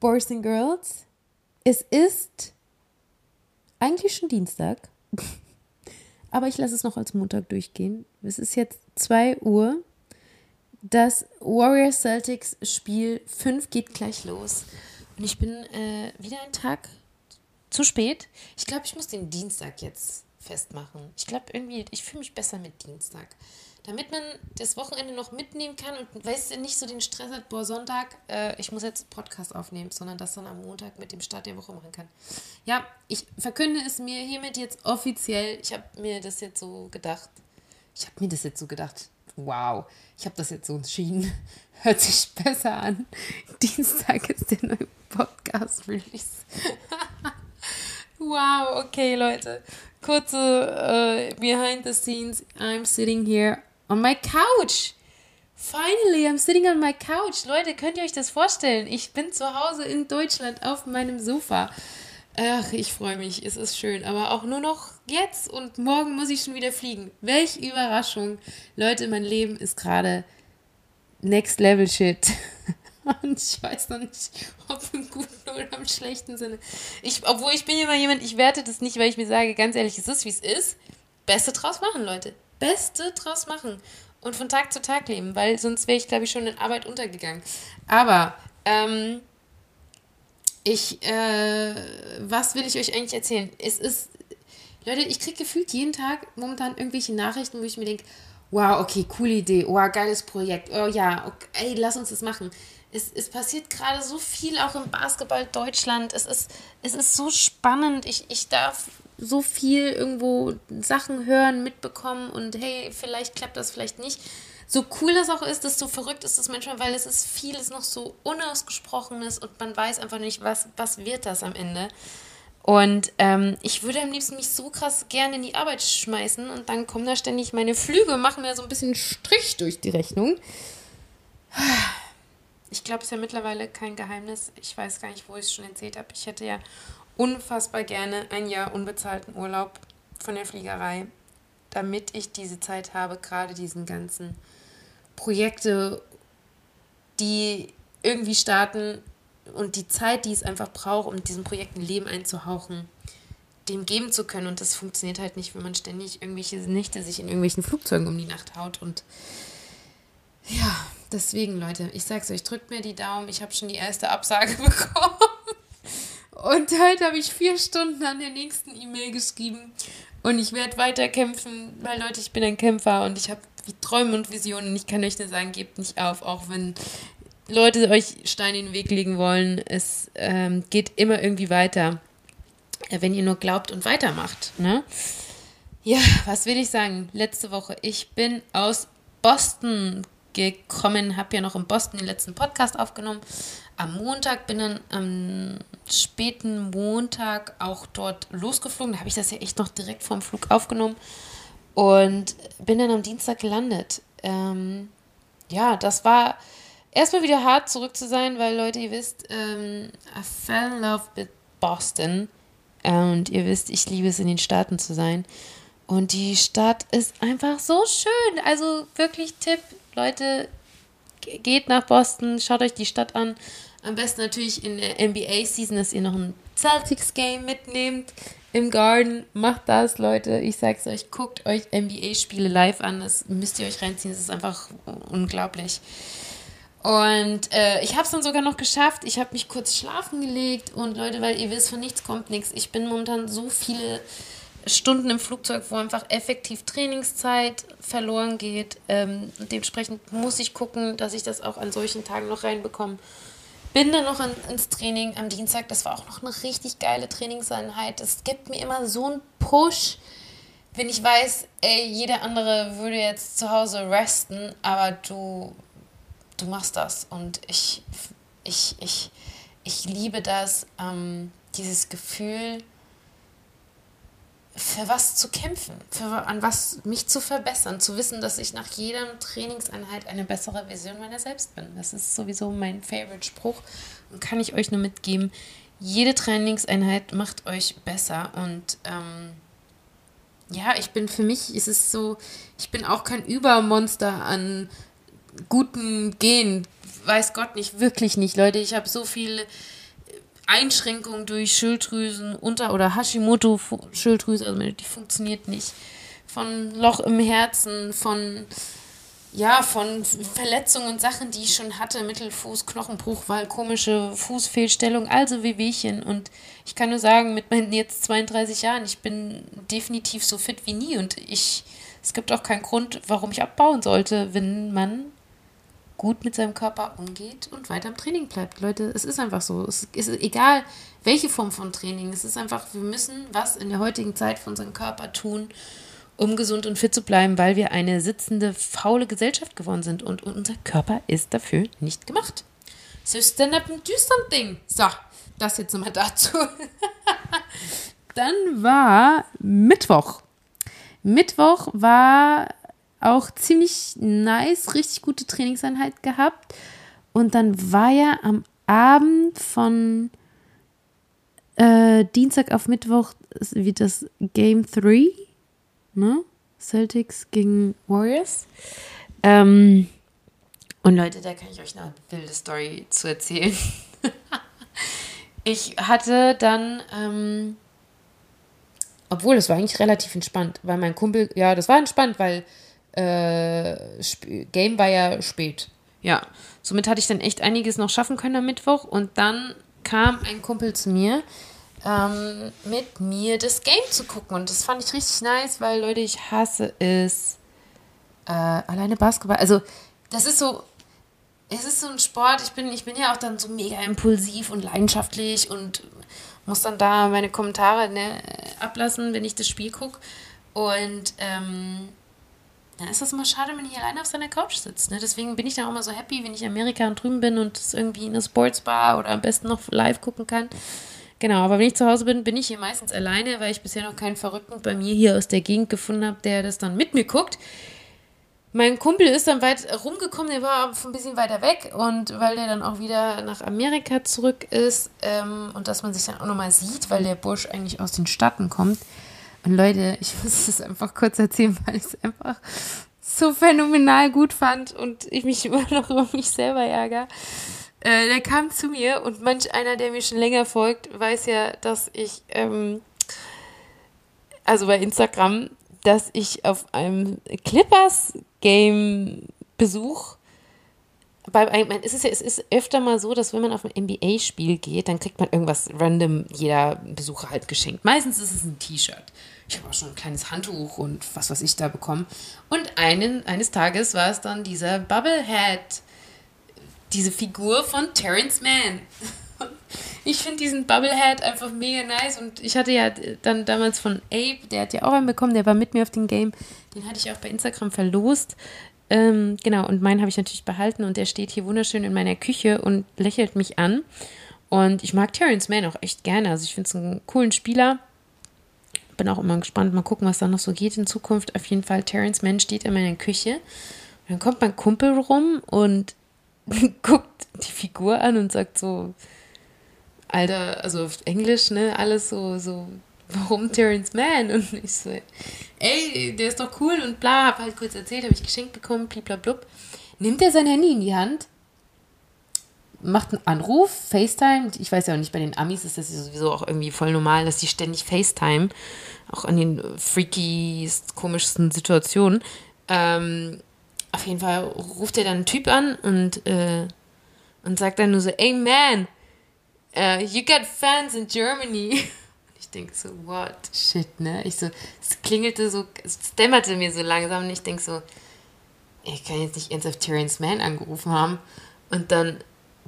boys and girls. Es ist eigentlich schon Dienstag, aber ich lasse es noch als Montag durchgehen. Es ist jetzt 2 Uhr. Das Warriors Celtics Spiel 5 geht gleich los. Und ich bin äh, wieder einen Tag zu spät. Ich glaube, ich muss den Dienstag jetzt festmachen. Ich glaube irgendwie, ich fühle mich besser mit Dienstag. Damit man das Wochenende noch mitnehmen kann und weißt du, nicht so den Stress hat, boah, Sonntag, äh, ich muss jetzt Podcast aufnehmen, sondern das dann am Montag mit dem Start der Woche machen kann. Ja, ich verkünde es mir hiermit jetzt offiziell. Ich habe mir das jetzt so gedacht. Ich habe mir das jetzt so gedacht. Wow, ich habe das jetzt so entschieden. Hört sich besser an. Dienstag ist der neue Podcast-Release. wow, okay, Leute kurze uh, behind the scenes. I'm sitting here on my couch. Finally, I'm sitting on my couch. Leute, könnt ihr euch das vorstellen? Ich bin zu Hause in Deutschland auf meinem Sofa. Ach, ich freue mich. Es ist schön. Aber auch nur noch jetzt und morgen muss ich schon wieder fliegen. Welch Überraschung. Leute, mein Leben ist gerade Next Level Shit. Und ich weiß noch nicht, ob im guten oder im schlechten Sinne. Ich, obwohl ich bin immer jemand, ich werte das nicht, weil ich mir sage, ganz ehrlich, es ist, wie es ist. Beste draus machen, Leute. Beste draus machen. Und von Tag zu Tag leben, weil sonst wäre ich, glaube ich, schon in Arbeit untergegangen. Aber, ähm, ich, äh, was will ich euch eigentlich erzählen? Es ist, Leute, ich kriege gefühlt jeden Tag momentan irgendwelche Nachrichten, wo ich mir denke, wow, okay, coole Idee, wow, geiles Projekt, oh ja, okay, ey, lass uns das machen es, es passiert gerade so viel auch im Basketball Deutschland. Es ist, es ist so spannend. Ich, ich darf so viel irgendwo Sachen hören, mitbekommen und hey, vielleicht klappt das, vielleicht nicht. So cool das auch ist, desto verrückt ist das manchmal, weil es ist vieles noch so unausgesprochenes und man weiß einfach nicht, was, was wird das am Ende. Und ähm, ich würde am liebsten mich so krass gerne in die Arbeit schmeißen und dann kommen da ständig meine Flüge machen mir so ein bisschen Strich durch die Rechnung ich glaube, es ist ja mittlerweile kein Geheimnis. Ich weiß gar nicht, wo ich es schon erzählt habe. Ich hätte ja unfassbar gerne ein Jahr unbezahlten Urlaub von der Fliegerei, damit ich diese Zeit habe, gerade diesen ganzen Projekte, die irgendwie starten und die Zeit, die es einfach braucht, um diesen Projekten Leben einzuhauchen, dem geben zu können. Und das funktioniert halt nicht, wenn man ständig irgendwelche Nächte sich in irgendwelchen Flugzeugen um die Nacht haut und ja, deswegen, Leute, ich sag's euch, drückt mir die Daumen. Ich habe schon die erste Absage bekommen. Und heute habe ich vier Stunden an der nächsten E-Mail geschrieben. Und ich werde weiter kämpfen, weil Leute, ich bin ein Kämpfer und ich habe Träume und Visionen. Ich kann euch nur sagen, gebt nicht auf, auch wenn Leute euch Steine in den Weg legen wollen. Es ähm, geht immer irgendwie weiter, wenn ihr nur glaubt und weitermacht. Ne? Ja, was will ich sagen? Letzte Woche, ich bin aus Boston gekommen, habe ja noch in Boston den letzten Podcast aufgenommen. Am Montag bin dann am späten Montag auch dort losgeflogen. Da habe ich das ja echt noch direkt vorm Flug aufgenommen und bin dann am Dienstag gelandet. Ähm, ja, das war erstmal wieder hart zurück zu sein, weil Leute, ihr wisst, ähm, I fell in love with Boston. Und ihr wisst, ich liebe es, in den Staaten zu sein. Und die Stadt ist einfach so schön. Also wirklich Tipp, Leute, geht nach Boston, schaut euch die Stadt an. Am besten natürlich in der NBA-Season, dass ihr noch ein Celtics-Game mitnehmt im Garden. Macht das, Leute. Ich sag's euch, guckt euch NBA-Spiele live an. Das müsst ihr euch reinziehen. Das ist einfach unglaublich. Und äh, ich habe es dann sogar noch geschafft. Ich habe mich kurz schlafen gelegt. Und Leute, weil ihr wisst, von nichts kommt nichts. Ich bin momentan so viele Stunden im Flugzeug, wo einfach effektiv Trainingszeit verloren geht. Ähm, dementsprechend muss ich gucken, dass ich das auch an solchen Tagen noch reinbekomme. Bin dann noch an, ins Training am Dienstag. Das war auch noch eine richtig geile Trainingseinheit. Es gibt mir immer so einen Push, wenn ich weiß, ey, jeder andere würde jetzt zu Hause resten, aber du, du machst das. Und ich, ich, ich, ich liebe das, ähm, dieses Gefühl, für was zu kämpfen, für an was mich zu verbessern, zu wissen, dass ich nach jeder Trainingseinheit eine bessere Version meiner selbst bin. Das ist sowieso mein Favorite-Spruch und kann ich euch nur mitgeben. Jede Trainingseinheit macht euch besser und ähm, ja, ich bin für mich, ist es so, ich bin auch kein Übermonster an guten Genen. Weiß Gott nicht, wirklich nicht, Leute. Ich habe so viele Einschränkungen durch Schilddrüsen unter oder Hashimoto-Schilddrüse, also die funktioniert nicht. Von Loch im Herzen, von ja, von Verletzungen und Sachen, die ich schon hatte, Mittelfuß, Knochenbruch, weil komische Fußfehlstellung, also Wehwehchen. Und ich kann nur sagen, mit meinen jetzt 32 Jahren, ich bin definitiv so fit wie nie und ich, es gibt auch keinen Grund, warum ich abbauen sollte, wenn man gut mit seinem Körper umgeht und weiter im Training bleibt. Leute, es ist einfach so. Es ist egal, welche Form von Training. Es ist einfach, wir müssen was in der heutigen Zeit für unseren Körper tun, um gesund und fit zu bleiben, weil wir eine sitzende, faule Gesellschaft geworden sind und unser Körper ist dafür nicht gemacht. So stand up and do something. So, das jetzt nochmal dazu. Dann war Mittwoch. Mittwoch war auch ziemlich nice, richtig gute Trainingseinheit gehabt. Und dann war ja am Abend von äh, Dienstag auf Mittwoch wie das Game 3, ne? Celtics gegen Warriors. Ähm, und Leute, da kann ich euch eine wilde Story zu erzählen. ich hatte dann, ähm, obwohl es war eigentlich relativ entspannt, weil mein Kumpel, ja, das war entspannt, weil äh, Game war ja spät. Ja, somit hatte ich dann echt einiges noch schaffen können am Mittwoch und dann kam ein Kumpel zu mir, ähm, mit mir das Game zu gucken und das fand ich richtig nice, weil Leute, ich hasse es äh, alleine Basketball. Also das ist so, es ist so ein Sport. Ich bin, ich bin ja auch dann so mega impulsiv und leidenschaftlich und muss dann da meine Kommentare ne, ablassen, wenn ich das Spiel gucke. Und ähm, dann ist das immer schade, wenn ich alleine auf seiner Couch sitze. Ne? Deswegen bin ich dann auch immer so happy, wenn ich in Amerika und drüben bin und es irgendwie in einer Sportsbar oder am besten noch live gucken kann. Genau, aber wenn ich zu Hause bin, bin ich hier meistens alleine, weil ich bisher noch keinen Verrückten bei mir hier aus der Gegend gefunden habe, der das dann mit mir guckt. Mein Kumpel ist dann weit rumgekommen, der war ein bisschen weiter weg und weil der dann auch wieder nach Amerika zurück ist ähm, und dass man sich dann auch nochmal sieht, weil der Bursch eigentlich aus den Staaten kommt, und Leute, ich muss es einfach kurz erzählen, weil ich es einfach so phänomenal gut fand und ich mich immer noch über mich selber ärgere. Äh, der kam zu mir und manch einer, der mir schon länger folgt, weiß ja, dass ich, ähm, also bei Instagram, dass ich auf einem Clippers-Game-Besuch bei einem, es ist ja, es ist öfter mal so, dass wenn man auf ein NBA-Spiel geht, dann kriegt man irgendwas random jeder Besucher halt geschenkt. Meistens ist es ein T-Shirt. Ich habe auch schon ein kleines Handtuch und was weiß ich da bekommen. Und einen, eines Tages war es dann dieser Bubblehead, diese Figur von Terrence Mann. Ich finde diesen Bubblehead einfach mega nice und ich hatte ja dann damals von Abe, der hat ja auch einen bekommen, der war mit mir auf dem Game, den hatte ich auch bei Instagram verlost. Ähm, genau, und meinen habe ich natürlich behalten und der steht hier wunderschön in meiner Küche und lächelt mich an. Und ich mag Terrence Mann auch echt gerne. Also ich finde es einen coolen Spieler bin auch immer gespannt, mal gucken, was da noch so geht in Zukunft. Auf jeden Fall, Terence Mann steht in meiner Küche. Und dann kommt mein Kumpel rum und guckt die Figur an und sagt so, Alter, also auf Englisch, ne, alles so, so, warum Terence Mann? Und ich so, ey, der ist doch cool und bla, hab halt kurz erzählt, habe ich geschenkt bekommen, bliblablub. Nimmt er sein Handy in die Hand macht einen Anruf, FaceTime. Ich weiß ja auch nicht, bei den Amis ist das sowieso auch irgendwie voll normal, dass die ständig FaceTime, auch an den freaky, komischsten Situationen. Ähm, auf jeden Fall ruft er dann einen Typ an und, äh, und sagt dann nur so, ey man, uh, you got fans in Germany. Ich denke so, what, shit, ne? Ich so, es klingelte so, es dämmerte mir so langsam und ich denke so, ich kann jetzt nicht ernsthaft Terrence Mann angerufen haben. Und dann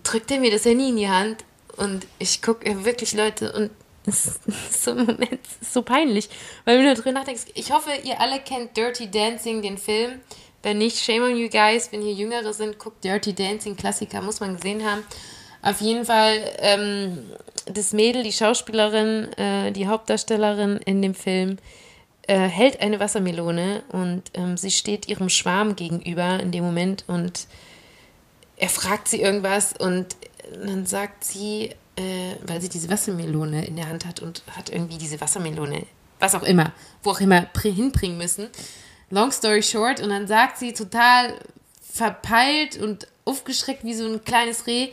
drückt er mir das Handy in die Hand und ich gucke wirklich Leute und es ist so es ist so peinlich, weil wenn du drüber nachdenkst, ich hoffe, ihr alle kennt Dirty Dancing, den Film. Wenn nicht, shame on you guys, wenn hier Jüngere sind, guckt Dirty Dancing, Klassiker, muss man gesehen haben. Auf jeden Fall, ähm, das Mädel, die Schauspielerin, äh, die Hauptdarstellerin in dem Film, äh, hält eine Wassermelone und ähm, sie steht ihrem Schwarm gegenüber in dem Moment und er fragt sie irgendwas und dann sagt sie, äh, weil sie diese Wassermelone in der Hand hat und hat irgendwie diese Wassermelone, was auch immer, wo auch immer hinbringen müssen. Long story short, und dann sagt sie total verpeilt und aufgeschreckt wie so ein kleines Reh,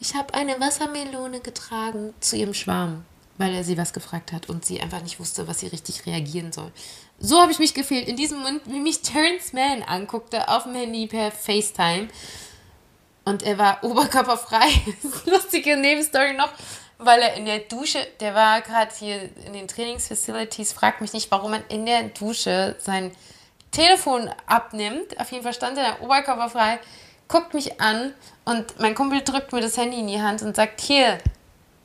ich habe eine Wassermelone getragen zu ihrem Schwarm, weil er sie was gefragt hat und sie einfach nicht wusste, was sie richtig reagieren soll. So habe ich mich gefehlt. In diesem Moment, wie mich Terrence Mann anguckte auf dem Handy per FaceTime und er war oberkörperfrei. Lustige Nebenstory noch, weil er in der Dusche, der war gerade hier in den Trainingsfacilities, fragt mich nicht, warum man in der Dusche sein Telefon abnimmt. Auf jeden Fall stand er oberkörperfrei, guckt mich an und mein Kumpel drückt mir das Handy in die Hand und sagt, hier.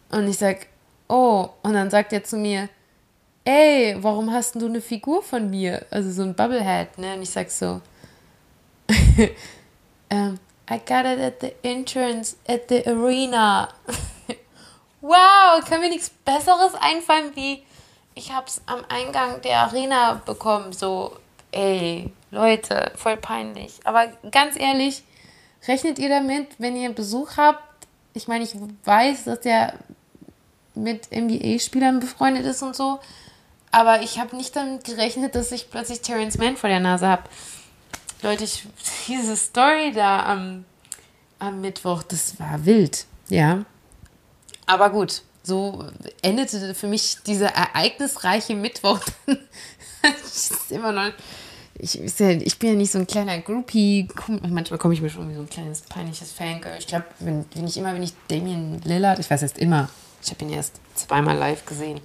Und ich sag, oh. Und dann sagt er zu mir, ey, warum hast du eine Figur von mir? Also so ein Bubblehead, ne? Und ich sag so, um, I got it at the entrance at the arena. wow, kann mir nichts Besseres einfallen wie ich hab's am Eingang der Arena bekommen. So, ey, Leute, voll peinlich. Aber ganz ehrlich, rechnet ihr damit, wenn ihr Besuch habt? Ich meine, ich weiß, dass der mit NBA-Spielern befreundet ist und so. Aber ich habe nicht damit gerechnet, dass ich plötzlich Terrence Mann vor der Nase habe. Leute, ich, diese Story da am, am Mittwoch, das war wild, ja. Aber gut, so endete für mich dieser ereignisreiche Mittwoch. ist immer noch. Ich, ich bin ja nicht so ein kleiner Groupie. Manchmal komme ich mir schon wie so ein kleines peinliches Fangirl. Ich glaube, wenn, wenn ich immer, wenn ich Damien Lillard, ich weiß erst immer, ich habe ihn erst zweimal live gesehen.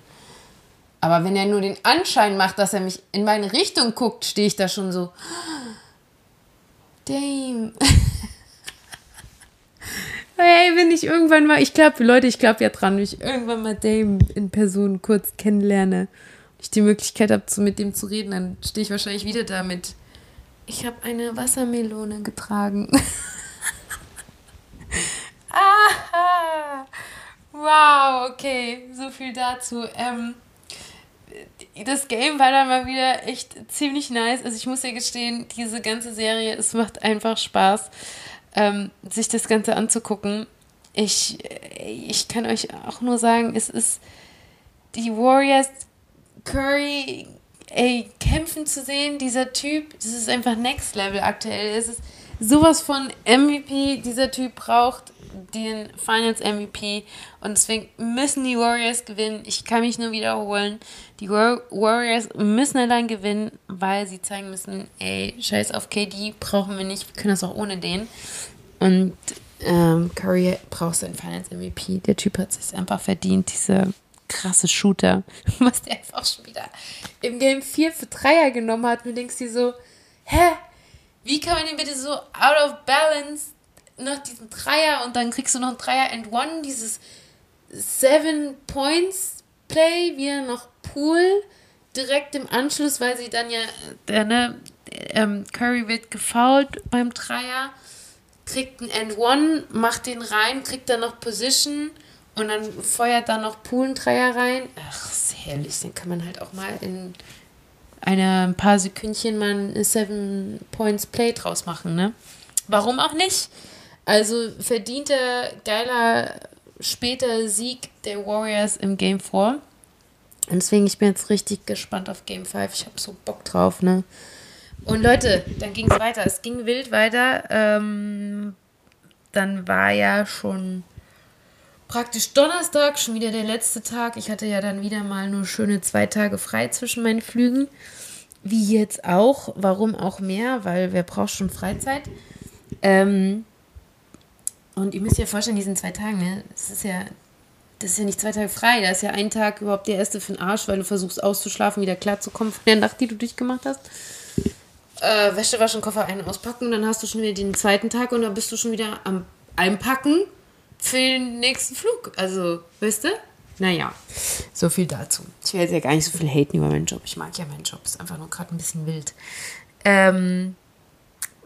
Aber wenn er nur den Anschein macht, dass er mich in meine Richtung guckt, stehe ich da schon so. Dame. hey, wenn ich irgendwann mal, ich glaube, Leute, ich glaube ja dran, wenn ich irgendwann mal Dame in Person kurz kennenlerne, ich die Möglichkeit habe, mit dem zu reden, dann stehe ich wahrscheinlich wieder damit. Ich habe eine Wassermelone getragen. Aha. Wow, okay, so viel dazu. Ähm, das Game war dann mal wieder echt ziemlich nice. Also ich muss ja gestehen, diese ganze Serie, es macht einfach Spaß, ähm, sich das Ganze anzugucken. Ich, ich kann euch auch nur sagen, es ist die Warriors Curry ey, kämpfen zu sehen, dieser Typ, das ist einfach Next Level aktuell. Es ist sowas von MVP, dieser Typ braucht den Finals MVP und deswegen müssen die Warriors gewinnen. Ich kann mich nur wiederholen. Die Warriors müssen allein gewinnen, weil sie zeigen müssen, ey, scheiß auf KD, brauchen wir nicht, wir können das auch ohne den. Und ähm, Curry braucht seinen Finals MVP. Der Typ hat es einfach verdient, diese krasse Shooter, was der einfach schon wieder im Game 4 für Dreier genommen hat. Und du denkst dir so, hä? Wie kann man den bitte so out of balance noch diesen Dreier und dann kriegst du noch einen Dreier and One, dieses Seven Points Play, wie er noch Pool direkt im Anschluss, weil sie dann ja, der, ne, ähm, Curry wird gefoult beim Dreier, kriegt einen and One, macht den rein, kriegt dann noch Position und dann feuert dann noch Pool einen Dreier rein. Ach, ist herrlich, den kann man halt auch mal in eine, ein paar Sekündchen mal ein Seven Points Play draus machen, ne? Warum auch nicht? Also verdienter, geiler, später Sieg der Warriors im Game 4. Und deswegen, ich bin jetzt richtig gespannt auf Game 5. Ich habe so Bock drauf, ne? Und Leute, dann ging es weiter. Es ging wild weiter. Ähm, dann war ja schon praktisch Donnerstag, schon wieder der letzte Tag. Ich hatte ja dann wieder mal nur schöne zwei Tage frei zwischen meinen Flügen. Wie jetzt auch. Warum auch mehr? Weil wer braucht schon Freizeit? Ähm, und ihr müsst ja vorstellen, diesen zwei Tagen, ne, das ist ja, das ist ja nicht zwei Tage frei, da ist ja ein Tag überhaupt der erste für den Arsch, weil du versuchst auszuschlafen, wieder klarzukommen von der Nacht, die du durchgemacht hast. Äh, Wäsche waschen, Koffer ein- auspacken, dann hast du schon wieder den zweiten Tag und dann bist du schon wieder am Einpacken für den nächsten Flug. Also, weißt du? Naja, so viel dazu. Ich werde ja gar nicht so viel haten über meinen Job. Ich mag ja meinen Job. Ist einfach nur gerade ein bisschen wild. Ähm,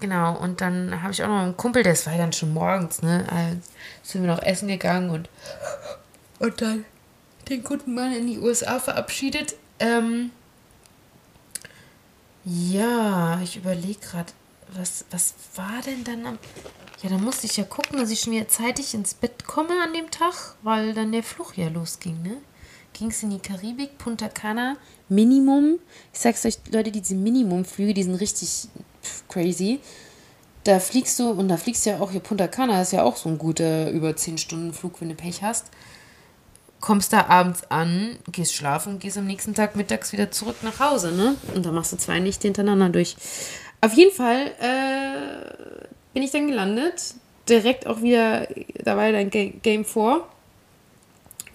genau, und dann habe ich auch noch einen Kumpel, das war dann schon morgens, ne? Also sind wir noch essen gegangen und, und dann den guten Mann in die USA verabschiedet. Ähm, ja, ich überlege gerade, was, was war denn dann am. Ja, da musste ich ja gucken, dass ich schon wieder zeitig ins Bett komme an dem Tag, weil dann der Fluch ja losging, ne? Ging es in die Karibik, Punta Cana, Minimum. Ich sag's euch, Leute, diese Minimumflüge, die sind richtig crazy. Da fliegst du, und da fliegst du ja auch hier, Punta Cana ist ja auch so ein guter über 10 Stunden Flug, wenn du Pech hast. Kommst da abends an, gehst schlafen, gehst am nächsten Tag mittags wieder zurück nach Hause, ne? Und da machst du zwei Nächte hintereinander durch. Auf jeden Fall äh, bin ich dann gelandet. Direkt auch wieder, da war dann Game 4.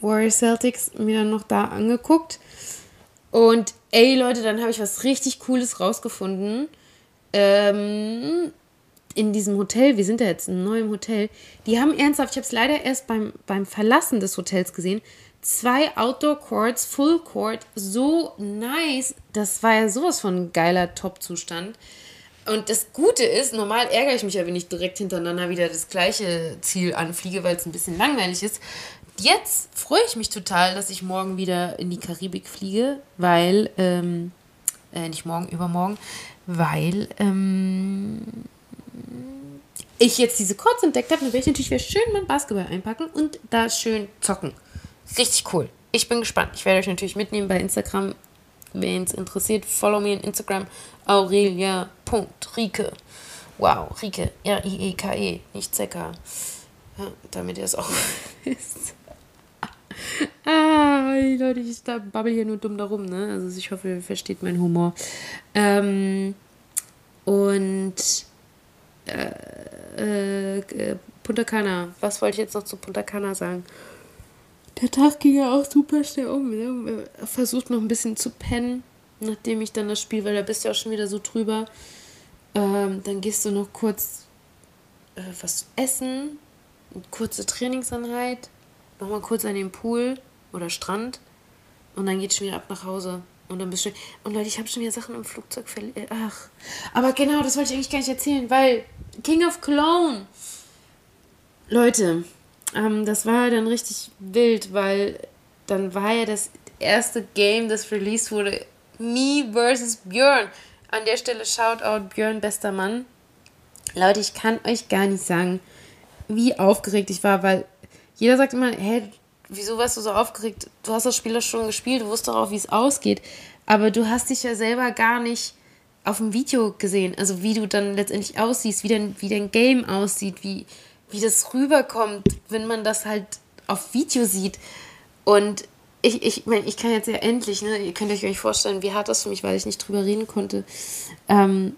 Warriors Celtics mir dann noch da angeguckt. Und ey Leute, dann habe ich was richtig Cooles rausgefunden. Ähm, in diesem Hotel, wir sind ja jetzt in einem neuen Hotel, die haben ernsthaft, ich habe es leider erst beim, beim Verlassen des Hotels gesehen, zwei Outdoor Courts, Full Court, so nice. Das war ja sowas von geiler Top-Zustand. Und das Gute ist, normal ärgere ich mich ja, wenn ich direkt hintereinander wieder das gleiche Ziel anfliege, weil es ein bisschen langweilig ist. Jetzt freue ich mich total, dass ich morgen wieder in die Karibik fliege, weil, ähm, äh, nicht morgen, übermorgen, weil, ähm, ich jetzt diese Courts entdeckt habe, dann werde ich natürlich wieder schön mein Basketball einpacken und da schön zocken. Richtig cool. Ich bin gespannt. Ich werde euch natürlich mitnehmen bei Instagram. Wen es interessiert, follow me on Instagram. Aurelia.Rike. Wow, Rike. R-I-E-K-E, -E, nicht Zecker. Ja, damit ihr es auch wisst. Ah, Leute, ich da babbel hier nur dumm darum, ne? Also ich hoffe, ihr versteht meinen Humor. Ähm, und äh, äh, Punta Cana. Was wollte ich jetzt noch zu Punta Cana sagen? Der Tag ging ja auch super schnell um. Ne? Versucht noch ein bisschen zu pennen, nachdem ich dann das Spiel, weil da bist du ja auch schon wieder so drüber. Ähm, dann gehst du noch kurz äh, was essen, eine kurze Trainingseinheit, nochmal kurz an den Pool oder Strand und dann geht schon wieder ab nach Hause. Und dann bist du. Und Leute, ich habe schon wieder Sachen im Flugzeug verlegt. Äh, ach. Aber genau, das wollte ich eigentlich gar nicht erzählen, weil King of Cologne. Leute, ähm, das war dann richtig wild, weil dann war ja das erste Game, das released wurde. Me versus Björn. An der Stelle Shoutout Björn, bester Mann. Leute, ich kann euch gar nicht sagen, wie aufgeregt ich war, weil jeder sagt immer, hä, wieso warst du so aufgeregt? Du hast das Spiel doch schon gespielt, du wusstest doch auch, wie es ausgeht. Aber du hast dich ja selber gar nicht auf dem Video gesehen. Also wie du dann letztendlich aussiehst, wie dein, wie dein Game aussieht, wie, wie das rüberkommt, wenn man das halt auf Video sieht. Und ich, ich meine, ich kann jetzt ja endlich, ne, ihr könnt euch nicht vorstellen, wie hart das für mich, weil ich nicht drüber reden konnte, ähm,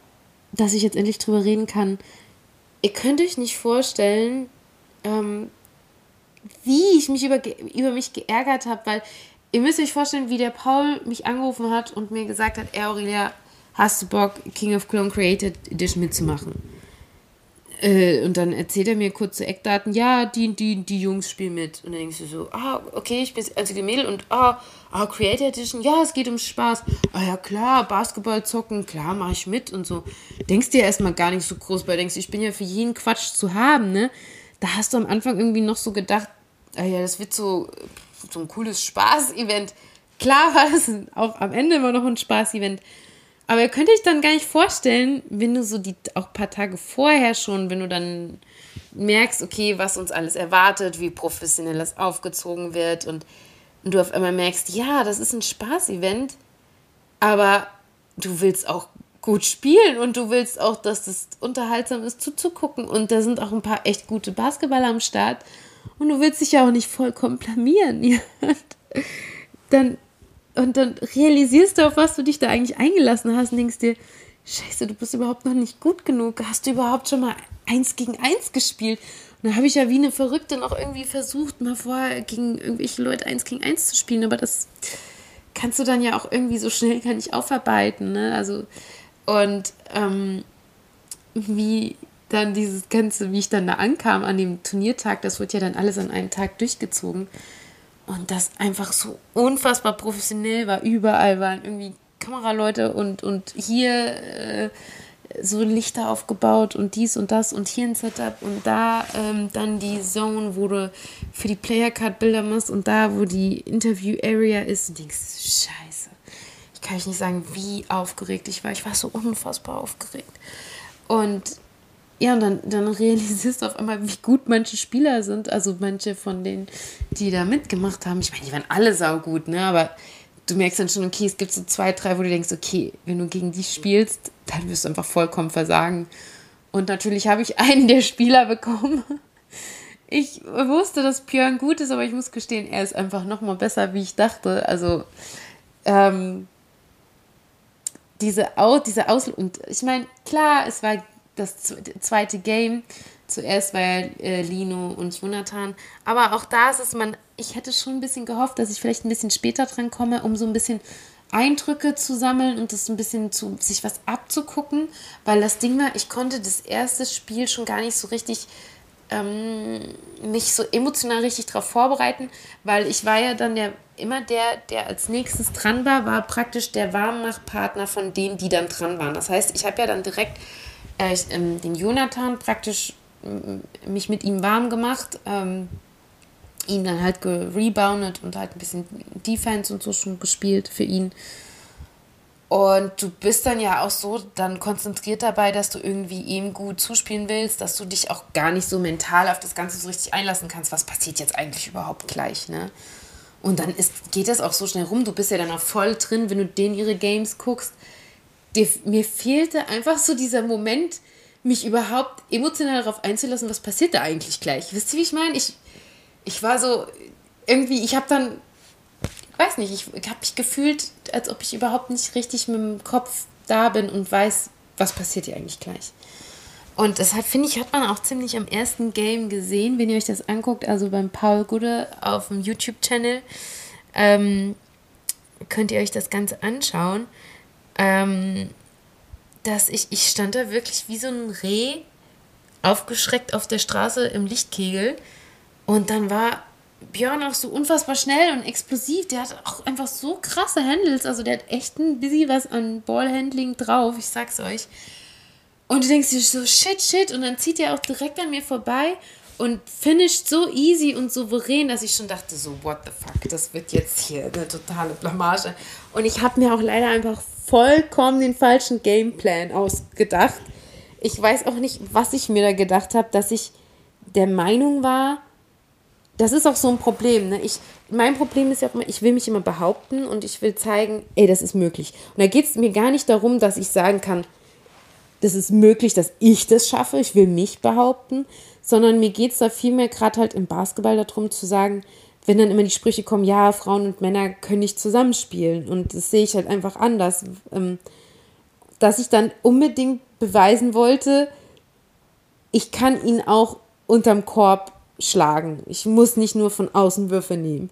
dass ich jetzt endlich drüber reden kann. Ihr könnt euch nicht vorstellen, ähm, wie ich mich über, über mich geärgert habe, weil ihr müsst euch vorstellen, wie der Paul mich angerufen hat und mir gesagt hat, ey Aurelia, hast du Bock, King of Clone Created Edition mitzumachen? Äh, und dann erzählt er mir kurze Eckdaten, ja, die, die, die Jungs spielen mit. Und dann denkst du so, ah, okay, ich bin das einzige Mädel und ah, ah, Creator Edition, ja, es geht um Spaß. Ah ja, klar, Basketball zocken, klar, mache ich mit und so. Denkst dir erstmal gar nicht so groß, weil denkst, ich bin ja für jeden Quatsch zu haben, ne? Da hast du am Anfang irgendwie noch so gedacht, ah ja, das wird so, so ein cooles Spaß-Event. Klar war es auch am Ende immer noch ein Spaß-Event. Aber ihr könnt euch dann gar nicht vorstellen, wenn du so die auch ein paar Tage vorher schon, wenn du dann merkst, okay, was uns alles erwartet, wie professionell das aufgezogen wird und, und du auf einmal merkst, ja, das ist ein Spaß-Event, aber du willst auch gut spielen und du willst auch, dass das unterhaltsam ist zuzugucken und da sind auch ein paar echt gute Basketballer am Start und du willst dich ja auch nicht vollkommen blamieren. Ja. Dann und dann realisierst du, auf was du dich da eigentlich eingelassen hast und denkst dir, Scheiße, du bist überhaupt noch nicht gut genug. Hast du überhaupt schon mal eins gegen eins gespielt? Und dann habe ich ja wie eine Verrückte noch irgendwie versucht, mal vorher gegen irgendwelche Leute eins gegen eins zu spielen, aber das kannst du dann ja auch irgendwie so schnell gar nicht aufarbeiten. Ne? Also, und ähm, wie dann dieses Ganze, wie ich dann da ankam an dem Turniertag, das wird ja dann alles an einem Tag durchgezogen. Und das einfach so unfassbar professionell war. Überall waren irgendwie Kameraleute und, und hier äh, so Lichter aufgebaut und dies und das und hier ein Setup und da ähm, dann die Zone, wo du für die Playercard Bilder machst und da, wo die Interview Area ist und denkst, scheiße. Ich kann euch nicht sagen, wie aufgeregt ich war. Ich war so unfassbar aufgeregt. Und ja, und dann, dann realisierst du auf einmal, wie gut manche Spieler sind. Also manche von denen, die da mitgemacht haben. Ich meine, die waren alle saugut, ne? Aber du merkst dann schon, okay, es gibt so zwei, drei, wo du denkst, okay, wenn du gegen die spielst, dann wirst du einfach vollkommen versagen. Und natürlich habe ich einen der Spieler bekommen. Ich wusste, dass Björn gut ist, aber ich muss gestehen, er ist einfach noch mal besser, wie ich dachte. Also, ähm, diese, Aus, diese Aus... Und ich meine, klar, es war das zweite Game. Zuerst war äh, Lino und Jonathan. Aber auch da ist es, man, ich hätte schon ein bisschen gehofft, dass ich vielleicht ein bisschen später dran komme, um so ein bisschen Eindrücke zu sammeln und das ein bisschen zu sich was abzugucken, weil das Ding war, ich konnte das erste Spiel schon gar nicht so richtig ähm, mich so emotional richtig darauf vorbereiten, weil ich war ja dann der immer der, der als nächstes dran war, war praktisch der Warmmachpartner von denen, die dann dran waren. Das heißt, ich habe ja dann direkt äh, ähm, den Jonathan praktisch mich mit ihm warm gemacht, ähm, ihn dann halt gereboundet und halt ein bisschen Defense und so schon gespielt für ihn. Und du bist dann ja auch so dann konzentriert dabei, dass du irgendwie ihm gut zuspielen willst, dass du dich auch gar nicht so mental auf das Ganze so richtig einlassen kannst. Was passiert jetzt eigentlich überhaupt gleich, ne? Und dann ist, geht das auch so schnell rum. Du bist ja dann auch voll drin, wenn du denen ihre Games guckst dir, mir fehlte einfach so dieser Moment, mich überhaupt emotional darauf einzulassen, was passiert da eigentlich gleich. Wisst ihr, wie ich meine? Ich, ich war so irgendwie, ich habe dann, weiß nicht, ich habe mich gefühlt, als ob ich überhaupt nicht richtig mit dem Kopf da bin und weiß, was passiert hier eigentlich gleich. Und deshalb finde ich, hat man auch ziemlich am ersten Game gesehen, wenn ihr euch das anguckt, also beim Paul Gude auf dem YouTube-Channel, ähm, könnt ihr euch das Ganze anschauen ähm, dass ich, ich stand da wirklich wie so ein Reh aufgeschreckt auf der Straße im Lichtkegel. Und dann war Björn auch so unfassbar schnell und explosiv. Der hat auch einfach so krasse Handles. Also der hat echt ein bisschen was an Ballhandling drauf, ich sag's euch. Und du denkst dir so, shit, shit. Und dann zieht er auch direkt an mir vorbei und finisht so easy und souverän, dass ich schon dachte, so, what the fuck, das wird jetzt hier eine totale Blamage. Und ich habe mir auch leider einfach vollkommen den falschen Gameplan ausgedacht. Ich weiß auch nicht, was ich mir da gedacht habe, dass ich der Meinung war, das ist auch so ein Problem. Ne? Ich, mein Problem ist ja auch immer, ich will mich immer behaupten und ich will zeigen, ey, das ist möglich. Und da geht es mir gar nicht darum, dass ich sagen kann, das ist möglich, dass ich das schaffe, ich will mich behaupten, sondern mir geht es da vielmehr gerade halt im Basketball darum zu sagen, wenn dann immer die Sprüche kommen, ja, Frauen und Männer können nicht zusammenspielen. Und das sehe ich halt einfach anders. Ähm, dass ich dann unbedingt beweisen wollte, ich kann ihn auch unterm Korb schlagen. Ich muss nicht nur von außen Würfe nehmen.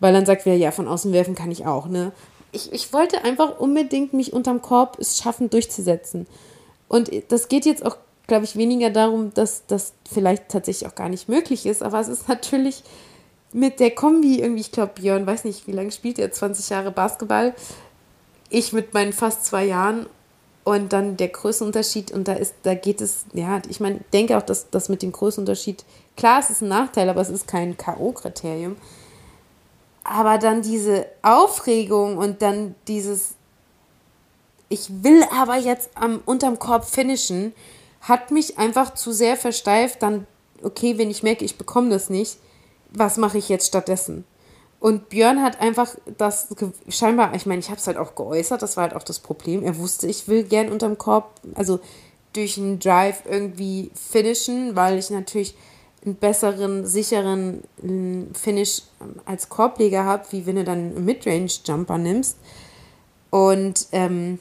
Weil dann sagt wer, ja, von außen werfen kann ich auch, ne? Ich, ich wollte einfach unbedingt mich unterm Korb es schaffen, durchzusetzen. Und das geht jetzt auch glaube ich, weniger darum, dass das vielleicht tatsächlich auch gar nicht möglich ist. Aber es ist natürlich mit der Kombi irgendwie, ich glaube, Björn, weiß nicht, wie lange spielt er, 20 Jahre Basketball. Ich mit meinen fast zwei Jahren und dann der Größenunterschied und da ist, da geht es, ja, ich meine, denke auch, dass das mit dem Größenunterschied, klar, es ist ein Nachteil, aber es ist kein K.O.-Kriterium. Aber dann diese Aufregung und dann dieses, ich will aber jetzt am unterm Korb finishen, hat mich einfach zu sehr versteift, dann, okay, wenn ich merke, ich bekomme das nicht, was mache ich jetzt stattdessen? Und Björn hat einfach das scheinbar, ich meine, ich habe es halt auch geäußert, das war halt auch das Problem. Er wusste, ich will gern unterm Korb, also durch einen Drive irgendwie finishen, weil ich natürlich einen besseren, sicheren Finish als Korbleger habe, wie wenn du dann einen Midrange-Jumper nimmst. Und ähm,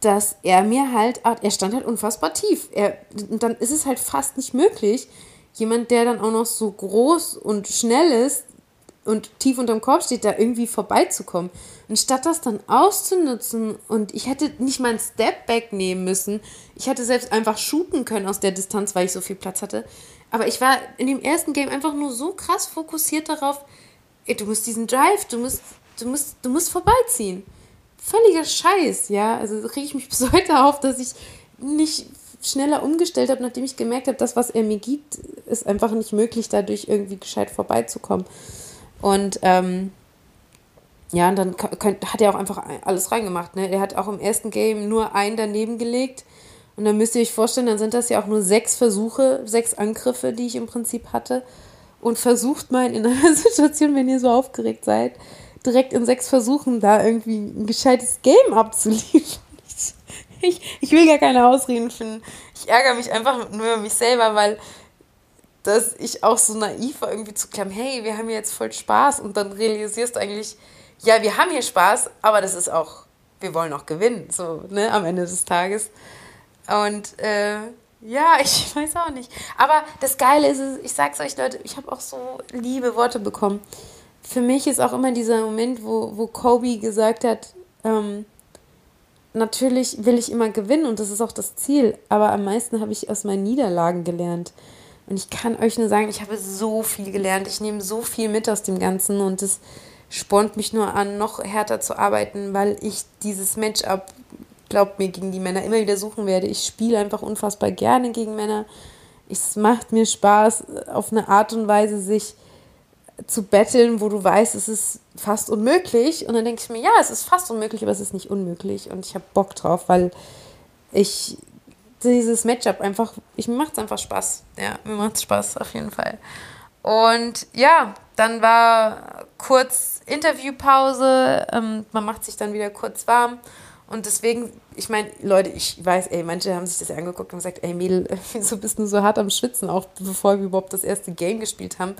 dass er mir halt, ah, er stand halt unfassbar tief. Er, dann ist es halt fast nicht möglich, jemand, der dann auch noch so groß und schnell ist und tief unterm Korb steht, da irgendwie vorbeizukommen. Und statt das dann auszunutzen und ich hätte nicht mal einen Stepback nehmen müssen, ich hätte selbst einfach shooten können aus der Distanz, weil ich so viel Platz hatte. Aber ich war in dem ersten Game einfach nur so krass fokussiert darauf, ey, du musst diesen Drive, du musst, du musst, du musst vorbeiziehen. völliger Scheiß, ja. Also rege ich mich bis heute auf, dass ich nicht schneller umgestellt habe, nachdem ich gemerkt habe, das, was er mir gibt, ist einfach nicht möglich, dadurch irgendwie gescheit vorbeizukommen. Und ähm, ja, und dann hat er auch einfach alles reingemacht. Ne? Er hat auch im ersten Game nur einen daneben gelegt. Und dann müsst ihr euch vorstellen, dann sind das ja auch nur sechs Versuche, sechs Angriffe, die ich im Prinzip hatte. Und versucht mal in einer Situation, wenn ihr so aufgeregt seid, direkt in sechs Versuchen da irgendwie ein gescheites Game abzuliefern. Ich, ich will gar keine Ausreden finden. Ich ärgere mich einfach nur über mich selber, weil dass ich auch so naiv war, irgendwie zu klären, hey, wir haben jetzt voll Spaß und dann realisierst du eigentlich, ja, wir haben hier Spaß, aber das ist auch, wir wollen auch gewinnen, so, ne, am Ende des Tages. Und äh, ja, ich weiß auch nicht. Aber das Geile ist, ich sag's euch, Leute, ich habe auch so liebe Worte bekommen. Für mich ist auch immer dieser Moment, wo, wo Kobe gesagt hat, ähm, natürlich will ich immer gewinnen und das ist auch das Ziel, aber am meisten habe ich aus meinen Niederlagen gelernt. Und ich kann euch nur sagen, ich habe so viel gelernt. Ich nehme so viel mit aus dem Ganzen und es spornt mich nur an, noch härter zu arbeiten, weil ich dieses Matchup, glaubt mir, gegen die Männer immer wieder suchen werde. Ich spiele einfach unfassbar gerne gegen Männer. Es macht mir Spaß, auf eine Art und Weise sich zu betteln, wo du weißt, es ist fast unmöglich. Und dann denke ich mir, ja, es ist fast unmöglich, aber es ist nicht unmöglich. Und ich habe Bock drauf, weil ich dieses Matchup einfach, ich, macht es einfach Spaß. Ja, mir macht es Spaß auf jeden Fall. Und ja, dann war kurz Interviewpause, ähm, man macht sich dann wieder kurz warm. Und deswegen, ich meine, Leute, ich weiß, ey, manche haben sich das angeguckt und gesagt, ey Mädel, wieso bist du so hart am Schwitzen, auch bevor wir überhaupt das erste Game gespielt haben.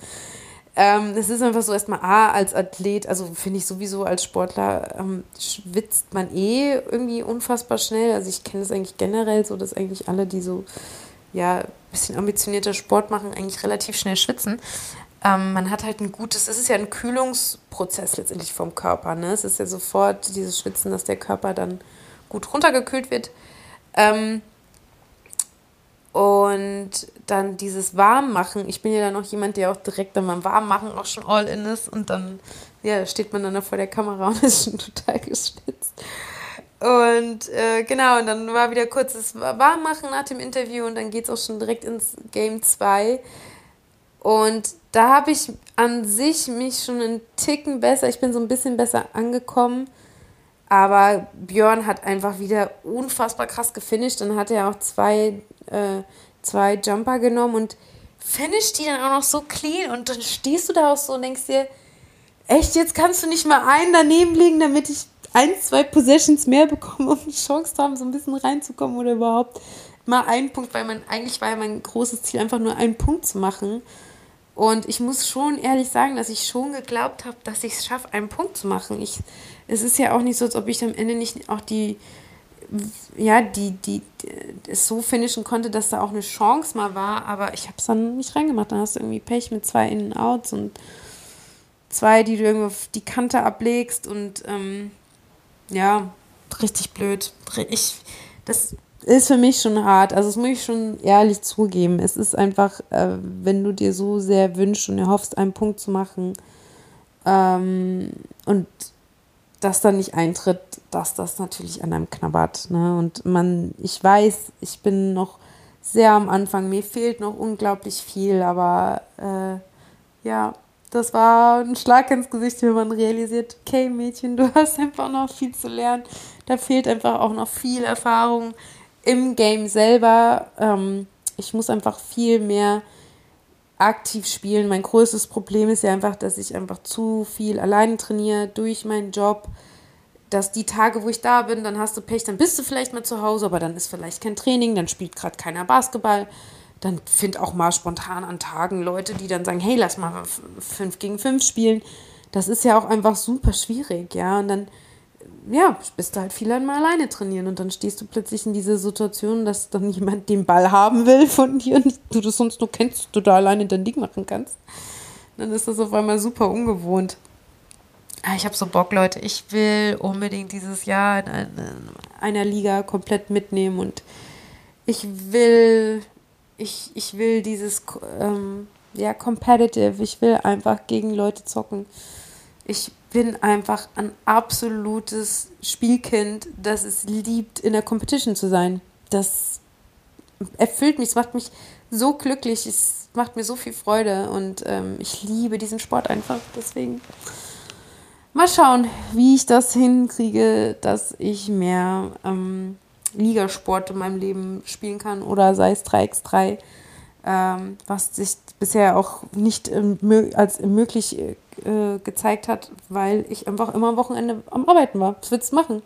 Ähm, es ist einfach so erstmal A, als Athlet, also finde ich sowieso als Sportler, ähm, schwitzt man eh irgendwie unfassbar schnell. Also ich kenne das eigentlich generell so, dass eigentlich alle, die so, ja, ein bisschen ambitionierter Sport machen, eigentlich relativ schnell schwitzen. Ähm, man hat halt ein gutes, es ist ja ein Kühlungsprozess letztendlich vom Körper. Ne? Es ist ja sofort dieses Schwitzen, dass der Körper dann gut runtergekühlt wird. Ähm, und dann dieses Warmmachen. Ich bin ja dann auch jemand, der auch direkt dann beim Warmmachen auch schon all in ist. Und dann ja, steht man dann vor der Kamera und ist schon total geschwitzt. Und äh, genau, und dann war wieder kurzes Warmmachen nach dem Interview und dann geht es auch schon direkt ins Game 2. Und da habe ich an sich mich schon einen Ticken besser, ich bin so ein bisschen besser angekommen. Aber Björn hat einfach wieder unfassbar krass gefinisht. Dann hat er auch zwei, äh, zwei Jumper genommen und finisht die dann auch noch so clean. Und dann stehst du da auch so und denkst dir, echt, jetzt kannst du nicht mal einen daneben legen, damit ich ein, zwei Possessions mehr bekomme, um eine Chance zu haben, so ein bisschen reinzukommen oder überhaupt mal einen Punkt, weil man eigentlich war ja mein großes Ziel, einfach nur einen Punkt zu machen. Und ich muss schon ehrlich sagen, dass ich schon geglaubt habe, dass ich es schaffe, einen Punkt zu machen. Ich, es ist ja auch nicht so, als ob ich am Ende nicht auch die, ja, die, die, die es so finishen konnte, dass da auch eine Chance mal war, aber ich habe es dann nicht reingemacht. Dann hast du irgendwie Pech mit zwei In-Outs und zwei, die du irgendwo auf die Kante ablegst und ähm, ja, richtig blöd. Ich, das ist für mich schon hart. Also, das muss ich schon ehrlich zugeben. Es ist einfach, äh, wenn du dir so sehr wünschst und erhoffst, einen Punkt zu machen ähm, und das dann nicht eintritt, dass das natürlich an einem knabbert. Ne? Und man, ich weiß, ich bin noch sehr am Anfang. Mir fehlt noch unglaublich viel, aber äh, ja, das war ein Schlag ins Gesicht, wenn man realisiert, okay, Mädchen, du hast einfach noch viel zu lernen. Da fehlt einfach auch noch viel Erfahrung im Game selber. Ähm, ich muss einfach viel mehr aktiv spielen. Mein größtes Problem ist ja einfach, dass ich einfach zu viel alleine trainiere durch meinen Job. Dass die Tage, wo ich da bin, dann hast du Pech, dann bist du vielleicht mal zu Hause, aber dann ist vielleicht kein Training, dann spielt gerade keiner Basketball. Dann find auch mal spontan an Tagen Leute, die dann sagen, hey, lass mal 5 gegen 5 spielen. Das ist ja auch einfach super schwierig, ja. Und dann ja, bist du halt viel einmal alleine trainieren und dann stehst du plötzlich in dieser Situation, dass dann jemand den Ball haben will von dir und du das sonst nur kennst, du da alleine dein Ding machen kannst. Dann ist das auf einmal super ungewohnt. Ah, ich habe so Bock, Leute. Ich will unbedingt dieses Jahr in einer Liga komplett mitnehmen und ich will, ich, ich will dieses, ähm, ja, competitive. Ich will einfach gegen Leute zocken Ich bin einfach ein absolutes Spielkind, das es liebt, in der Competition zu sein. Das erfüllt mich, es macht mich so glücklich, es macht mir so viel Freude und ähm, ich liebe diesen Sport einfach. Deswegen mal schauen, wie ich das hinkriege, dass ich mehr ähm, Ligasport in meinem Leben spielen kann oder sei es 3x3, ähm, was sich bisher auch nicht ähm, als möglich äh, gezeigt hat, weil ich einfach immer am Wochenende am Arbeiten war. Was willst du machen?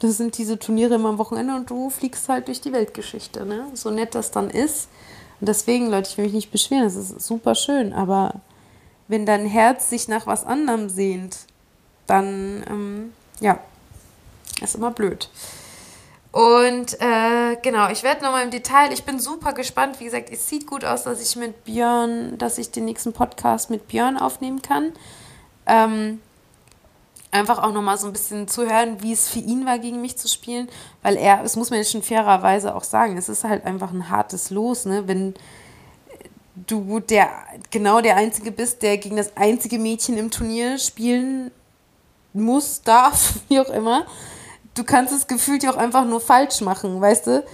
Das sind diese Turniere immer am Wochenende und du fliegst halt durch die Weltgeschichte. Ne? So nett das dann ist. Und deswegen, Leute, ich will mich nicht beschweren, das ist super schön, aber wenn dein Herz sich nach was anderem sehnt, dann, ähm, ja, ist immer blöd. Und äh, genau, ich werde nochmal im Detail, ich bin super gespannt. Wie gesagt, es sieht gut aus, dass ich mit Björn, dass ich den nächsten Podcast mit Björn aufnehmen kann. Ähm, einfach auch nochmal so ein bisschen zu hören, wie es für ihn war, gegen mich zu spielen. Weil er, das muss man jetzt schon fairerweise auch sagen, es ist halt einfach ein hartes Los, ne? Wenn du der genau der Einzige bist, der gegen das einzige Mädchen im Turnier spielen muss, darf, wie auch immer du kannst es gefühlt ja auch einfach nur falsch machen, weißt du?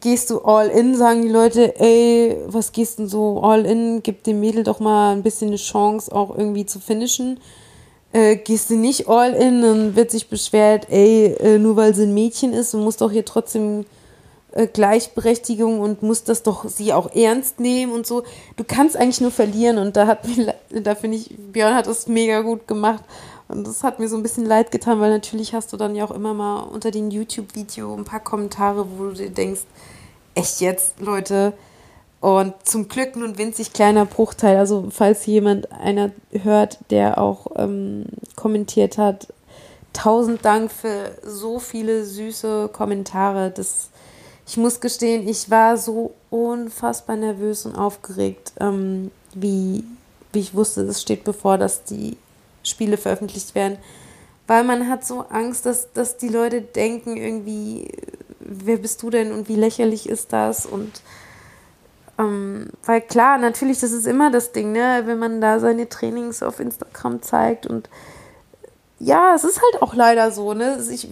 Gehst du all in, sagen die Leute, ey, was gehst du so all in? Gib dem Mädel doch mal ein bisschen eine Chance, auch irgendwie zu finishen. Äh, gehst du nicht all in, dann wird sich beschwert, ey, äh, nur weil sie ein Mädchen ist, du musst doch hier trotzdem äh, Gleichberechtigung und musst das doch sie auch ernst nehmen und so. Du kannst eigentlich nur verlieren und da hat mir, da finde ich, Björn hat das mega gut gemacht und das hat mir so ein bisschen leid getan, weil natürlich hast du dann ja auch immer mal unter dem YouTube-Video ein paar Kommentare, wo du dir denkst, echt jetzt, Leute. Und zum Glück nur ein winzig kleiner Bruchteil. Also falls jemand einer hört, der auch ähm, kommentiert hat, tausend Dank für so viele süße Kommentare. Das, ich muss gestehen, ich war so unfassbar nervös und aufgeregt, ähm, wie, wie ich wusste, es steht bevor, dass die Spiele veröffentlicht werden. Weil man hat so Angst, dass, dass die Leute denken, irgendwie, wer bist du denn und wie lächerlich ist das? Und ähm, weil klar, natürlich, das ist immer das Ding, ne? wenn man da seine Trainings auf Instagram zeigt und ja, es ist halt auch leider so, ne? Ich,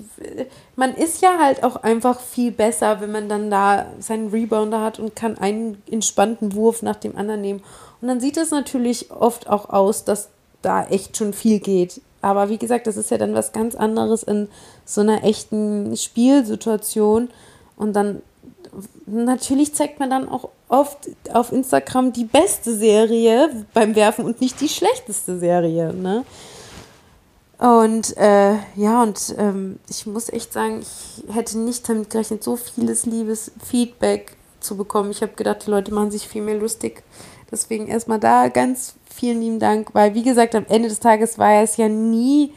man ist ja halt auch einfach viel besser, wenn man dann da seinen Rebounder hat und kann einen entspannten Wurf nach dem anderen nehmen. Und dann sieht es natürlich oft auch aus, dass da echt schon viel geht. Aber wie gesagt, das ist ja dann was ganz anderes in so einer echten Spielsituation. Und dann natürlich zeigt man dann auch oft auf Instagram die beste Serie beim Werfen und nicht die schlechteste Serie. Ne? Und äh, ja, und ähm, ich muss echt sagen, ich hätte nicht damit gerechnet, so vieles liebes Feedback zu bekommen. Ich habe gedacht, die Leute machen sich viel mehr lustig. Deswegen erstmal da ganz vielen lieben Dank, weil wie gesagt, am Ende des Tages war es ja nie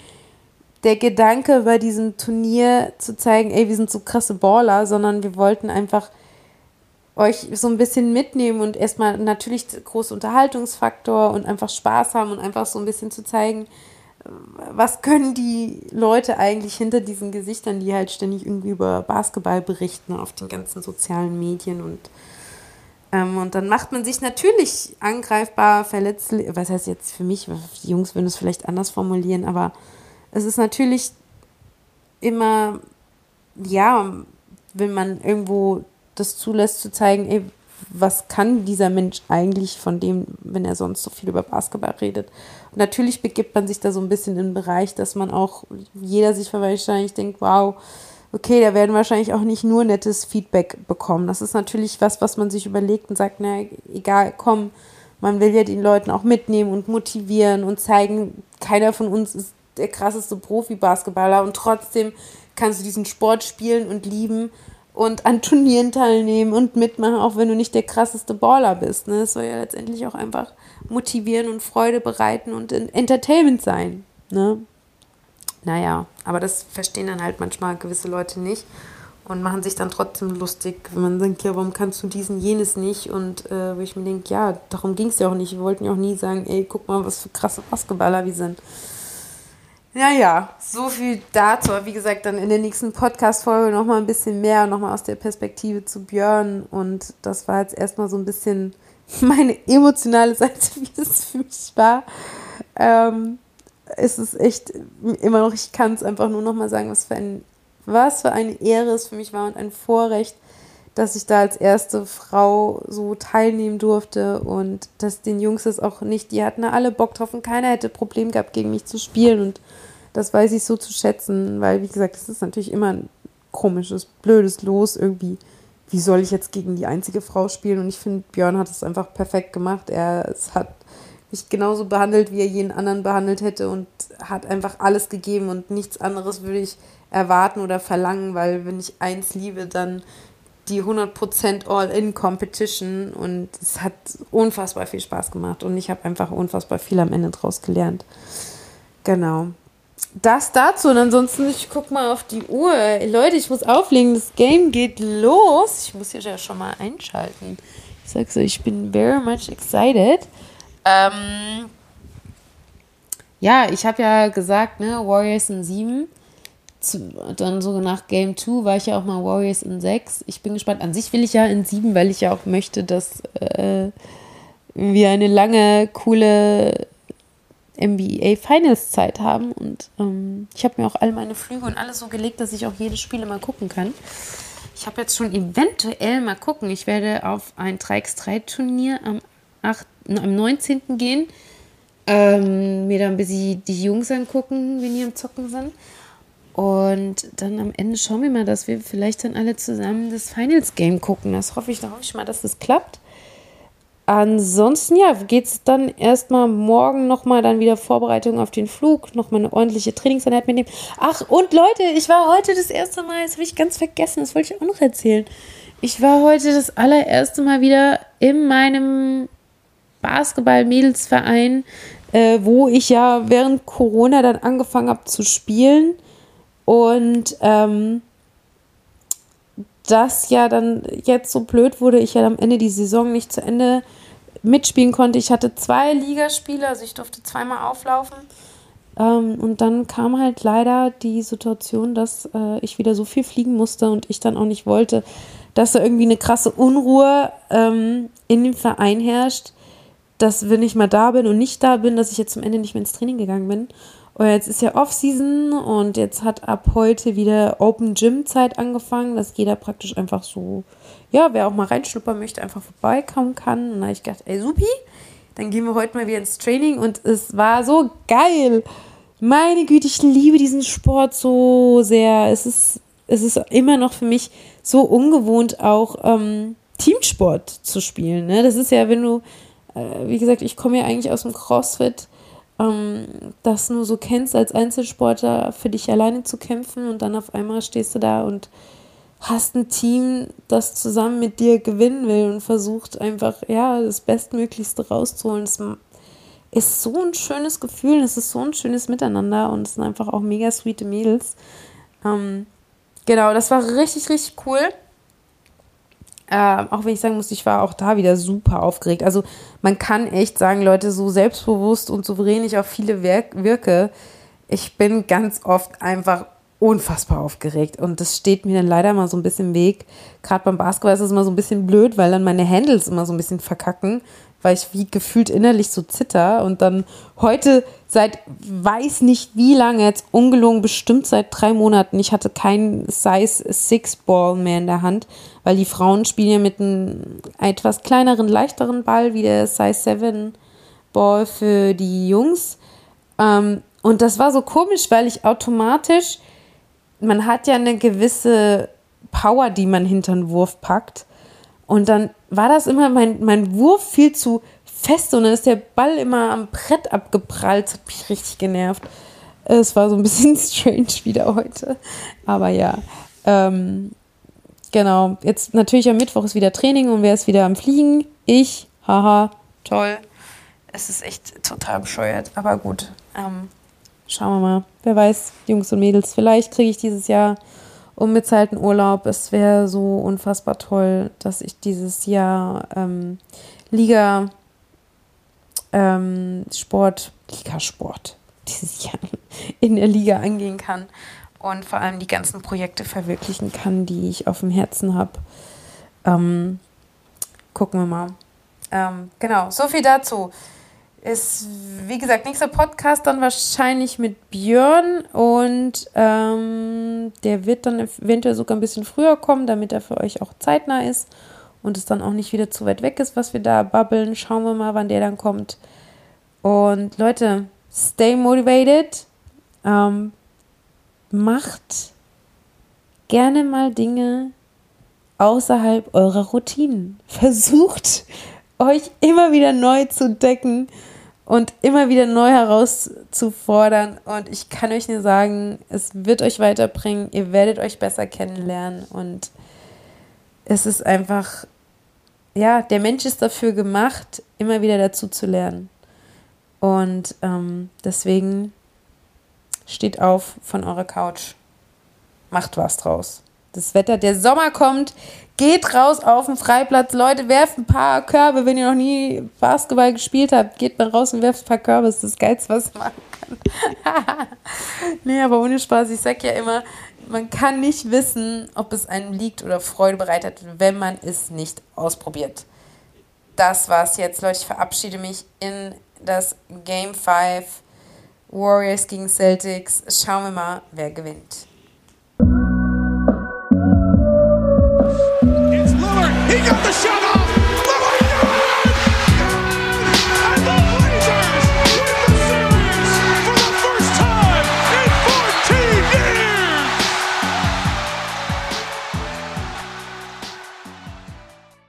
der Gedanke bei diesem Turnier zu zeigen, ey, wir sind so krasse Baller, sondern wir wollten einfach euch so ein bisschen mitnehmen und erstmal natürlich großer Unterhaltungsfaktor und einfach Spaß haben und einfach so ein bisschen zu zeigen, was können die Leute eigentlich hinter diesen Gesichtern, die halt ständig irgendwie über Basketball berichten auf den ganzen sozialen Medien und ähm, und dann macht man sich natürlich angreifbar, verletzlich. Was heißt jetzt für mich? Die Jungs würden es vielleicht anders formulieren, aber es ist natürlich immer, ja, wenn man irgendwo das zulässt, zu zeigen, ey, was kann dieser Mensch eigentlich von dem, wenn er sonst so viel über Basketball redet. Und natürlich begibt man sich da so ein bisschen in den Bereich, dass man auch, jeder sich wahrscheinlich denkt, wow, okay, da werden wahrscheinlich auch nicht nur nettes Feedback bekommen. Das ist natürlich was, was man sich überlegt und sagt, na, egal, komm, man will ja den Leuten auch mitnehmen und motivieren und zeigen, keiner von uns ist der krasseste Profi-Basketballer und trotzdem kannst du diesen Sport spielen und lieben und an Turnieren teilnehmen und mitmachen, auch wenn du nicht der krasseste Baller bist. Ne? Das soll ja letztendlich auch einfach motivieren und Freude bereiten und Entertainment sein. Ne? Naja, aber das verstehen dann halt manchmal gewisse Leute nicht und machen sich dann trotzdem lustig, wenn man denkt, ja, warum kannst du diesen, jenes nicht? Und äh, wo ich mir denke, ja, darum ging es ja auch nicht. Wir wollten ja auch nie sagen, ey, guck mal, was für krasse Basketballer wir sind. Naja, so viel dazu. Wie gesagt, dann in der nächsten Podcast-Folge nochmal ein bisschen mehr, nochmal aus der Perspektive zu Björn. Und das war jetzt erstmal so ein bisschen meine emotionale Seite, wie das für mich war. Ähm, es ist echt immer noch, ich kann es einfach nur noch mal sagen, was für, ein, was für eine Ehre es für mich war und ein Vorrecht, dass ich da als erste Frau so teilnehmen durfte und dass den Jungs das auch nicht, die hatten alle Bock drauf und keiner hätte Problem gehabt, gegen mich zu spielen und das weiß ich so zu schätzen, weil wie gesagt, es ist natürlich immer ein komisches, blödes Los irgendwie. Wie soll ich jetzt gegen die einzige Frau spielen? Und ich finde, Björn hat es einfach perfekt gemacht. Er es hat mich genauso behandelt, wie er jeden anderen behandelt hätte und hat einfach alles gegeben und nichts anderes würde ich erwarten oder verlangen, weil wenn ich eins liebe, dann die 100% All-In-Competition und es hat unfassbar viel Spaß gemacht und ich habe einfach unfassbar viel am Ende draus gelernt. Genau. Das dazu und ansonsten, ich guck mal auf die Uhr. Leute, ich muss auflegen, das Game geht los. Ich muss hier ja schon mal einschalten. Ich sag so, ich bin very much excited. Ähm, ja, ich habe ja gesagt, ne, Warriors in 7 zu, dann so nach Game 2 war ich ja auch mal Warriors in 6. Ich bin gespannt. An sich will ich ja in 7, weil ich ja auch möchte, dass äh, wir eine lange, coole NBA Finals Zeit haben. Und ähm, ich habe mir auch all meine Flüge und alles so gelegt, dass ich auch jedes Spiel mal gucken kann. Ich habe jetzt schon eventuell mal gucken. Ich werde auf ein 3x3 Turnier am, 8, am 19. gehen. Ähm, mir dann ein bisschen die Jungs angucken, wenn die am Zocken sind. Und dann am Ende schauen wir mal, dass wir vielleicht dann alle zusammen das Finals Game gucken. Das hoffe ich, da hoffe ich mal, dass das klappt. Ansonsten, ja, geht es dann erstmal morgen nochmal dann wieder Vorbereitung auf den Flug, nochmal eine ordentliche Trainingseinheit mitnehmen. Ach, und Leute, ich war heute das erste Mal, das habe ich ganz vergessen, das wollte ich auch noch erzählen. Ich war heute das allererste Mal wieder in meinem Basketball-Mädelsverein, äh, wo ich ja während Corona dann angefangen habe zu spielen. Und ähm, das ja dann jetzt so blöd wurde, ich ja am Ende die Saison nicht zu Ende mitspielen konnte. Ich hatte zwei Ligaspiele, also ich durfte zweimal auflaufen. Ähm, und dann kam halt leider die Situation, dass äh, ich wieder so viel fliegen musste und ich dann auch nicht wollte, dass da irgendwie eine krasse Unruhe ähm, in dem Verein herrscht, dass wenn ich mal da bin und nicht da bin, dass ich jetzt zum Ende nicht mehr ins Training gegangen bin. Und jetzt ist ja Off-Season und jetzt hat ab heute wieder Open Gym Zeit angefangen, dass jeder praktisch einfach so, ja, wer auch mal reinschnuppern möchte, einfach vorbeikommen kann. Und da habe ich gedacht, ey, supi, dann gehen wir heute mal wieder ins Training und es war so geil. Meine Güte, ich liebe diesen Sport so sehr. Es ist, es ist immer noch für mich so ungewohnt, auch ähm, Teamsport zu spielen. Ne? Das ist ja, wenn du, äh, wie gesagt, ich komme ja eigentlich aus dem CrossFit ähm, das nur so kennst, als Einzelsportler für dich alleine zu kämpfen und dann auf einmal stehst du da und hast ein Team, das zusammen mit dir gewinnen will und versucht einfach, ja, das Bestmöglichste rauszuholen. Es ist so ein schönes Gefühl, es ist so ein schönes Miteinander und es sind einfach auch mega sweete Mädels. Ähm, genau, das war richtig, richtig cool. Äh, auch wenn ich sagen muss, ich war auch da wieder super aufgeregt. Also man kann echt sagen, Leute, so selbstbewusst und souverän ich auf viele wirke, ich bin ganz oft einfach unfassbar aufgeregt. Und das steht mir dann leider mal so ein bisschen im Weg. Gerade beim Basketball ist es immer so ein bisschen blöd, weil dann meine Handles immer so ein bisschen verkacken weil ich wie gefühlt innerlich so zitter und dann heute seit weiß nicht wie lange, jetzt ungelogen bestimmt seit drei Monaten, ich hatte keinen Size 6 Ball mehr in der Hand, weil die Frauen spielen ja mit einem etwas kleineren, leichteren Ball wie der Size 7 Ball für die Jungs. Ähm, und das war so komisch, weil ich automatisch, man hat ja eine gewisse Power, die man hinter den Wurf packt. Und dann war das immer mein, mein Wurf viel zu fest und dann ist der Ball immer am Brett abgeprallt. Das hat mich richtig genervt. Es war so ein bisschen strange wieder heute. Aber ja. Ähm, genau. Jetzt natürlich am Mittwoch ist wieder Training und wer ist wieder am Fliegen? Ich. Haha. Toll. Es ist echt total bescheuert. Aber gut. Ähm, schauen wir mal. Wer weiß, Jungs und Mädels, vielleicht kriege ich dieses Jahr unbezahlten Urlaub. Es wäre so unfassbar toll, dass ich dieses Jahr ähm, Liga ähm, Sport, Liga-Sport dieses Jahr in der Liga angehen kann und vor allem die ganzen Projekte verwirklichen kann, die ich auf dem Herzen habe. Ähm, gucken wir mal. Ähm, genau, so viel dazu. Ist, wie gesagt, nächster Podcast dann wahrscheinlich mit Björn und ähm, der wird dann eventuell sogar ein bisschen früher kommen, damit er für euch auch zeitnah ist und es dann auch nicht wieder zu weit weg ist, was wir da babbeln. Schauen wir mal, wann der dann kommt. Und Leute, stay motivated. Ähm, macht gerne mal Dinge außerhalb eurer Routinen. Versucht euch immer wieder neu zu decken und immer wieder neu herauszufordern. Und ich kann euch nur sagen, es wird euch weiterbringen. Ihr werdet euch besser kennenlernen. Und es ist einfach, ja, der Mensch ist dafür gemacht, immer wieder dazu zu lernen. Und ähm, deswegen steht auf von eurer Couch. Macht was draus. Das Wetter, der Sommer kommt. Geht raus auf den Freiplatz. Leute, werft ein paar Körbe. Wenn ihr noch nie Basketball gespielt habt, geht mal raus und werft ein paar Körbe. Das ist das Geilste, was man machen kann. nee, aber ohne Spaß. Ich sag ja immer, man kann nicht wissen, ob es einem liegt oder Freude bereitet, wenn man es nicht ausprobiert. Das war's jetzt, Leute. Ich verabschiede mich in das Game 5 Warriors gegen Celtics. Schauen wir mal, wer gewinnt.